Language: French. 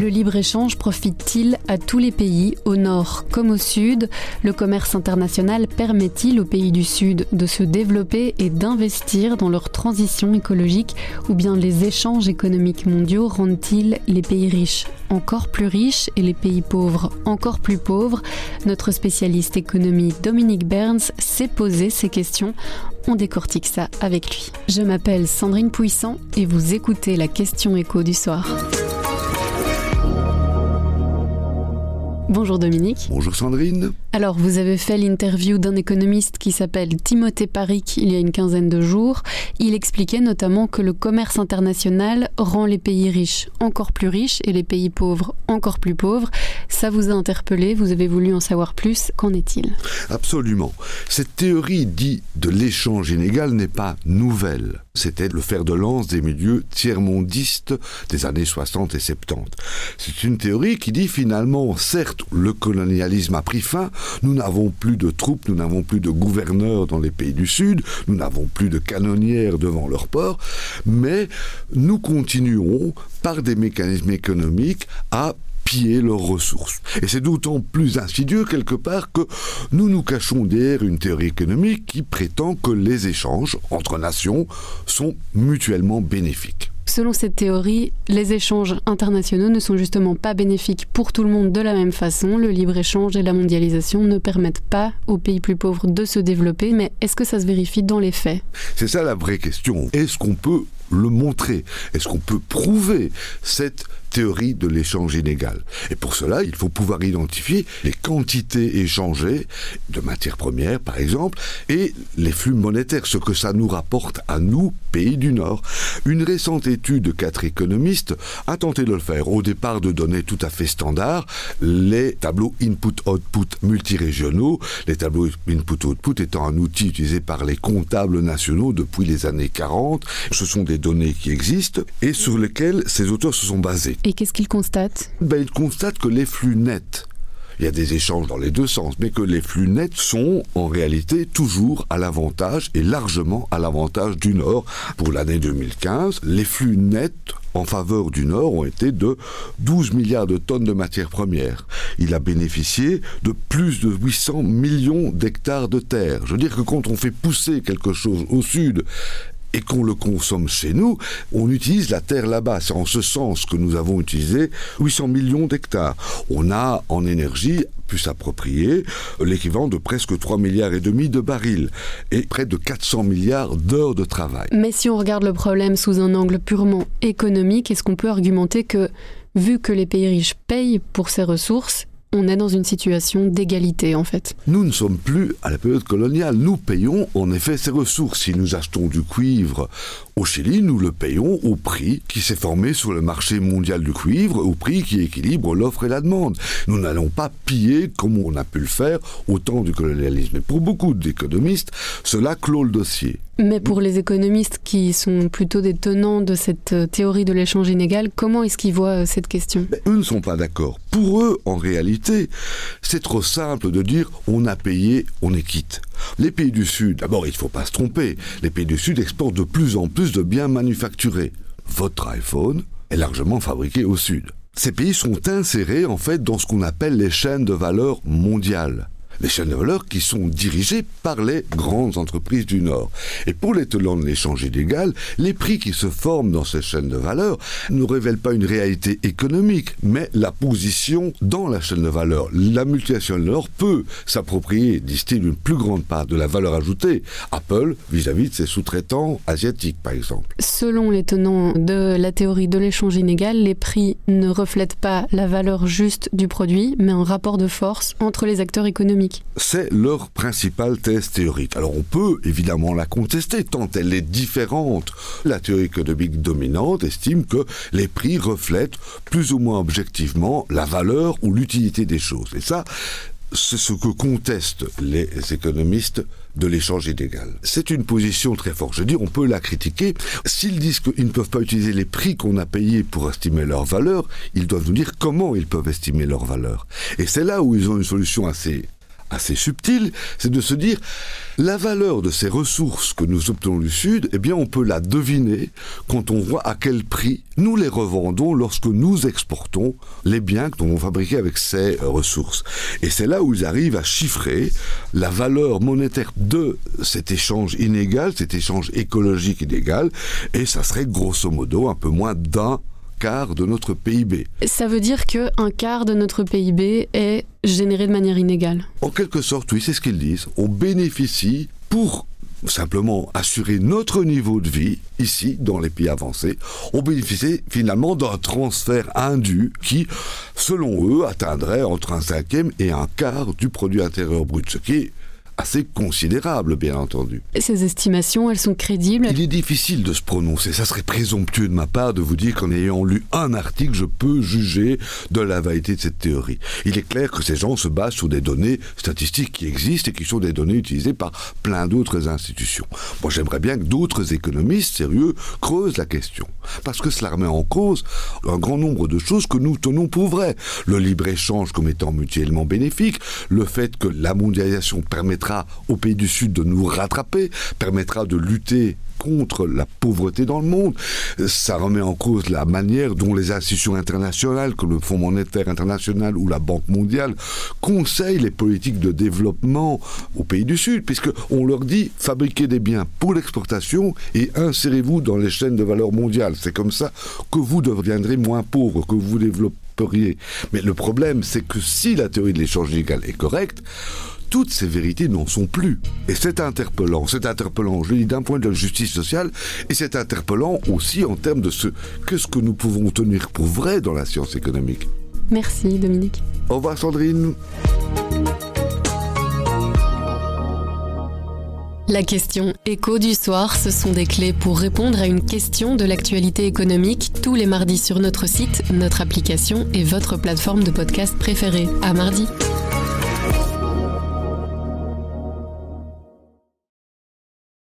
Le libre-échange profite-t-il à tous les pays, au nord comme au sud? Le commerce international permet-il aux pays du sud de se développer et d'investir dans leur transition écologique? Ou bien les échanges économiques mondiaux rendent-ils les pays riches encore plus riches et les pays pauvres encore plus pauvres? Notre spécialiste économie Dominique Burns s'est posé ces questions. On décortique ça avec lui. Je m'appelle Sandrine Puissant et vous écoutez la question écho du soir. Bonjour Dominique. Bonjour Sandrine. Alors, vous avez fait l'interview d'un économiste qui s'appelle Timothée Paric il y a une quinzaine de jours. Il expliquait notamment que le commerce international rend les pays riches encore plus riches et les pays pauvres encore plus pauvres. Ça vous a interpellé, vous avez voulu en savoir plus. Qu'en est-il? Absolument. Cette théorie dite de l'échange inégal n'est pas nouvelle. C'était le fer de lance des milieux tiers-mondistes des années 60 et 70. C'est une théorie qui dit finalement, certes, le colonialisme a pris fin, nous n'avons plus de troupes, nous n'avons plus de gouverneurs dans les pays du Sud, nous n'avons plus de canonnières devant leurs ports, mais nous continuons, par des mécanismes économiques, à piller leurs ressources. Et c'est d'autant plus insidieux quelque part que nous nous cachons derrière une théorie économique qui prétend que les échanges entre nations sont mutuellement bénéfiques. Selon cette théorie, les échanges internationaux ne sont justement pas bénéfiques pour tout le monde de la même façon. Le libre-échange et la mondialisation ne permettent pas aux pays plus pauvres de se développer, mais est-ce que ça se vérifie dans les faits? C'est ça la vraie question. Est-ce qu'on peut le montrer Est-ce qu'on peut prouver cette théorie de l'échange inégal? Et pour cela, il faut pouvoir identifier les quantités échangées de matières premières, par exemple, et les flux monétaires, ce que ça nous rapporte à nous, pays du Nord. Une récente étude de quatre économistes a tenté de le faire. Au départ, de données tout à fait standards, les tableaux input-output multirégionaux, les tableaux input-output étant un outil utilisé par les comptables nationaux depuis les années 40. Ce sont des données qui existent et sur lesquelles ces auteurs se sont basés. Et qu'est-ce qu'ils constatent? Ben, Ils constatent que les flux nets il y a des échanges dans les deux sens, mais que les flux nets sont en réalité toujours à l'avantage et largement à l'avantage du Nord. Pour l'année 2015, les flux nets en faveur du Nord ont été de 12 milliards de tonnes de matières premières. Il a bénéficié de plus de 800 millions d'hectares de terre. Je veux dire que quand on fait pousser quelque chose au Sud et qu'on le consomme chez nous, on utilise la terre là-bas. C'est en ce sens que nous avons utilisé 800 millions d'hectares. On a en énergie pu s'approprier l'équivalent de presque 3 milliards et demi de barils et près de 400 milliards d'heures de travail. Mais si on regarde le problème sous un angle purement économique, est-ce qu'on peut argumenter que vu que les pays riches payent pour ces ressources, on est dans une situation d'égalité en fait. Nous ne sommes plus à la période coloniale. Nous payons en effet ces ressources. Si nous achetons du cuivre au Chili, nous le payons au prix qui s'est formé sur le marché mondial du cuivre, au prix qui équilibre l'offre et la demande. Nous n'allons pas piller comme on a pu le faire au temps du colonialisme. Et pour beaucoup d'économistes, cela clôt le dossier. Mais pour les économistes qui sont plutôt des tenants de cette euh, théorie de l'échange inégal, comment est-ce qu'ils voient euh, cette question? Eux ne sont pas d'accord. Pour eux, en réalité, c'est trop simple de dire on a payé, on est quitte. Les pays du Sud, d'abord, il ne faut pas se tromper, les pays du Sud exportent de plus en plus de biens manufacturés. Votre iPhone est largement fabriqué au Sud. Ces pays sont insérés en fait dans ce qu'on appelle les chaînes de valeur mondiales les chaînes de valeur qui sont dirigées par les grandes entreprises du Nord. Et pour les tenants de l'échange illégal, les prix qui se forment dans ces chaînes de valeur ne révèlent pas une réalité économique, mais la position dans la chaîne de valeur. La multinationale Nord peut s'approprier, disent-ils, une plus grande part de la valeur ajoutée. Apple vis-à-vis de ses sous-traitants asiatiques, par exemple. Selon les tenants de la théorie de l'échange inégal, les prix ne reflètent pas la valeur juste du produit, mais un rapport de force entre les acteurs économiques. C'est leur principale thèse théorique. Alors on peut évidemment la contester tant elle est différente. La théorie économique dominante estime que les prix reflètent plus ou moins objectivement la valeur ou l'utilité des choses. Et ça, c'est ce que contestent les économistes de l'échange illégal. C'est une position très forte. Je veux dire, on peut la critiquer. S'ils disent qu'ils ne peuvent pas utiliser les prix qu'on a payés pour estimer leur valeur, ils doivent nous dire comment ils peuvent estimer leur valeur. Et c'est là où ils ont une solution assez assez subtil, c'est de se dire la valeur de ces ressources que nous obtenons du Sud, eh bien on peut la deviner quand on voit à quel prix nous les revendons lorsque nous exportons les biens que nous avons avec ces ressources. Et c'est là où ils arrivent à chiffrer la valeur monétaire de cet échange inégal, cet échange écologique inégal, et ça serait grosso modo un peu moins d'un quart de notre PIB. Ça veut dire qu'un quart de notre PIB est généré de manière inégale En quelque sorte, oui, c'est ce qu'ils disent. On bénéficie pour simplement assurer notre niveau de vie ici, dans les pays avancés, on bénéficie finalement d'un transfert indu qui, selon eux, atteindrait entre un cinquième et un quart du produit intérieur brut, ce qui est assez considérable, bien entendu. Ces estimations, elles sont crédibles? Il est difficile de se prononcer. Ça serait présomptueux de ma part de vous dire qu'en ayant lu un article, je peux juger de la validité de cette théorie. Il est clair que ces gens se basent sur des données statistiques qui existent et qui sont des données utilisées par plein d'autres institutions. Moi, j'aimerais bien que d'autres économistes sérieux creusent la question. Parce que cela remet en cause un grand nombre de choses que nous tenons pour vraies. Le libre-échange comme étant mutuellement bénéfique, le fait que la mondialisation permettra aux pays du Sud de nous rattraper, permettra de lutter contre la pauvreté dans le monde. Ça remet en cause la manière dont les institutions internationales, comme le Fonds monétaire international ou la Banque mondiale, conseillent les politiques de développement aux pays du Sud, puisque on leur dit fabriquez des biens pour l'exportation et insérez-vous dans les chaînes de valeur mondiale. C'est comme ça que vous deviendrez moins pauvre, que vous développeriez. Mais le problème, c'est que si la théorie de l'échange légal est correcte, toutes ces vérités n'en sont plus. Et c'est interpellant, c'est interpellant, je dis d'un point de vue justice sociale, et c'est interpellant aussi en termes de ce que ce que nous pouvons tenir pour vrai dans la science économique. Merci Dominique. Au revoir Sandrine. La question écho du soir, ce sont des clés pour répondre à une question de l'actualité économique tous les mardis sur notre site, notre application et votre plateforme de podcast préférée. À mardi.